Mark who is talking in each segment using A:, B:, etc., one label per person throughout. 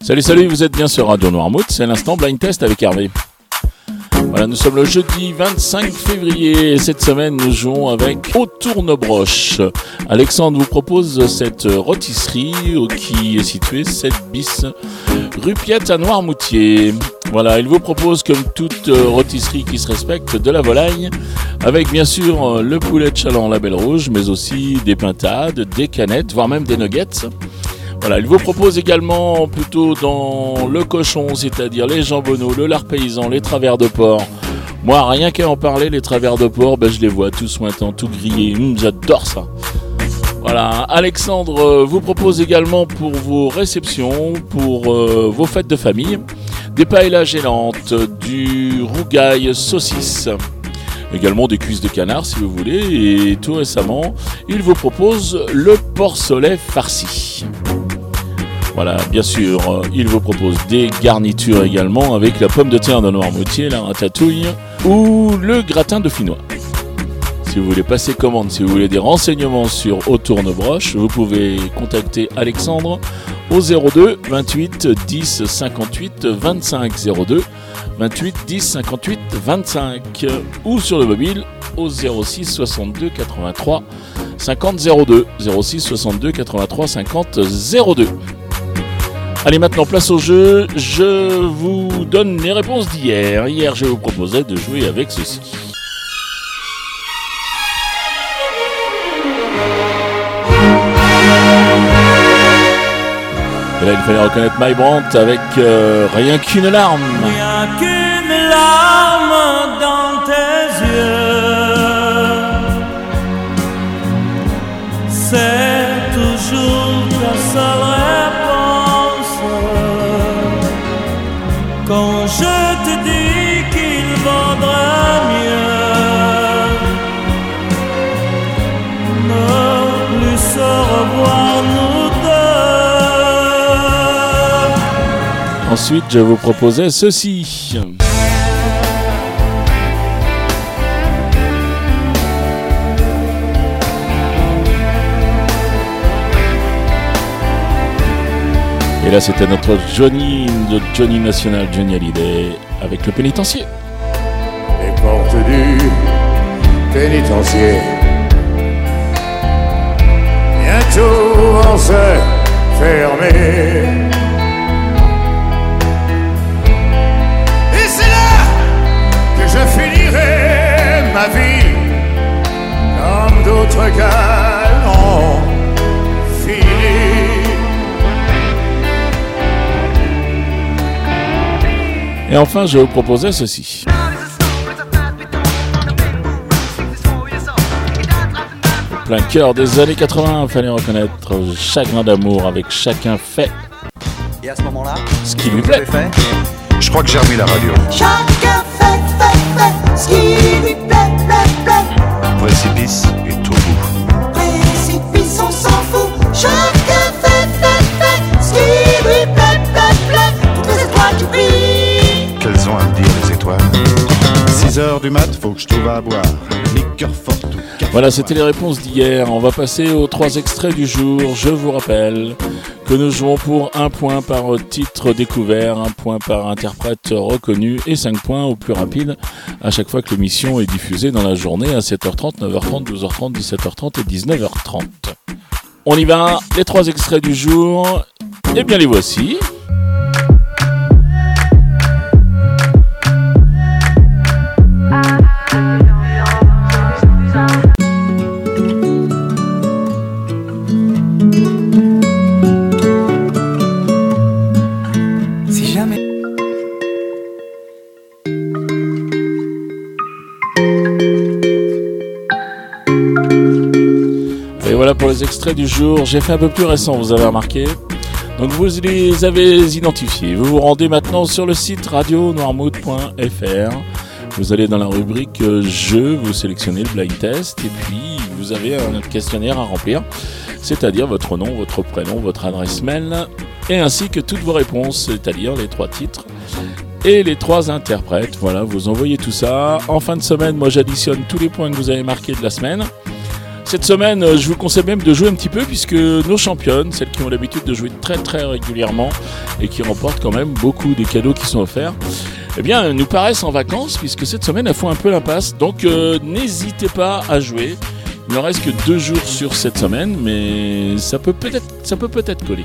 A: Salut, salut, vous êtes bien sur Radio Noirmouth, c'est l'instant blind test avec Hervé. Voilà, nous sommes le jeudi 25 février et cette semaine nous jouons avec Au Tournebroche. Alexandre vous propose cette rôtisserie qui est située 7 bis rue Piette à Noirmoutier. Voilà, il vous propose comme toute rôtisserie qui se respecte de la volaille avec bien sûr le poulet de chaland la belle rouge mais aussi des pintades, des canettes, voire même des nuggets. Il vous propose également plutôt dans le cochon, c'est-à-dire les jambonneaux, le lard paysan, les travers de porc. Moi, rien qu'à en parler, les travers de porc, ben, je les vois tous sointants, tout grillés. Hum, j'adore ça. Voilà, Alexandre euh, vous propose également pour vos réceptions, pour euh, vos fêtes de famille, des paellas gélantes, du rougail saucisse, également des cuisses de canard si vous voulez, et tout récemment, il vous propose le porcelet farci. Voilà, bien sûr, euh, il vous propose des garnitures également avec la pomme de terre de Noirmoutier, la ratatouille ou le gratin de finois. Si vous voulez passer commande, si vous voulez des renseignements sur Au Tournebroche, vous pouvez contacter Alexandre au 02 28 10 58 25 02 28 10 58 25 ou sur le mobile au 06 62 83 50 02 06 62 83 50 02. Allez, maintenant, place au jeu. Je vous donne les réponses d'hier. Hier, je vous proposais de jouer avec ceci. Et là, il fallait reconnaître My Brandt avec euh, Rien qu'une larme.
B: Rien qu'une larme dans tes yeux. C'est toujours ta seule
A: Ensuite, je vous proposais ceci. Et là, c'était notre Johnny de Johnny National, Johnny Hallyday, avec le pénitencier.
C: les portes du pénitencier. Bientôt vont se fermer. Et
A: enfin, je vous proposais ceci. Plein cœur des années 80, fallait reconnaître chagrin d'amour avec chacun fait
D: Et à ce moment-là,
A: ce qui lui plaît.
D: fait?
E: Je crois que j'ai remis la radio.
F: Chacun fait, fait, fait ce qui lui plaît.
G: 6 heures du mat, faut que je trouve à boire. Liqueur forte ou café.
A: Voilà, c'était les réponses d'hier. On va passer aux trois extraits du jour. Je vous rappelle que nous jouons pour un point par titre découvert, un point par interprète reconnu et 5 points au plus rapide à chaque fois que l'émission est diffusée dans la journée à 7h30, 9h30, 12h30, 17h30 et 19h30. On y va, les trois extraits du jour. Eh bien les voici. Et voilà pour les extraits du jour. J'ai fait un peu plus récent, vous avez remarqué. Donc vous les avez identifiés. Vous vous rendez maintenant sur le site radionoirmouth.fr. Vous allez dans la rubrique euh, Jeux, vous sélectionnez le blind test et puis vous avez un questionnaire à remplir, c'est-à-dire votre nom, votre prénom, votre adresse mail et ainsi que toutes vos réponses, c'est-à-dire les trois titres et les trois interprètes. Voilà, vous envoyez tout ça. En fin de semaine, moi j'additionne tous les points que vous avez marqués de la semaine. Cette semaine, euh, je vous conseille même de jouer un petit peu puisque nos championnes, celles qui ont l'habitude de jouer très très régulièrement et qui remportent quand même beaucoup des cadeaux qui sont offerts, eh bien, nous paraissent en vacances puisque cette semaine, elles font un peu l'impasse. Donc, euh, n'hésitez pas à jouer. Il ne reste que deux jours sur cette semaine, mais ça peut peut-être, ça peut peut-être coller.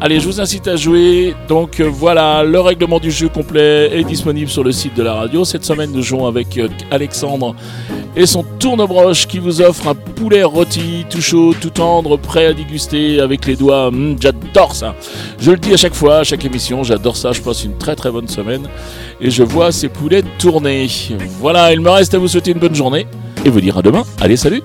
A: Allez, je vous incite à jouer. Donc euh, voilà, le règlement du jeu complet est disponible sur le site de la radio. Cette semaine, nous jouons avec Alexandre et son tournebroche qui vous offre un poulet rôti tout chaud, tout tendre, prêt à déguster avec les doigts. Hum, j'adore ça. Je le dis à chaque fois, à chaque émission, j'adore ça. Je passe une très très bonne semaine et je vois ces poulets tourner. Voilà, il me reste à vous souhaiter une bonne journée et vous dire à demain. Allez, salut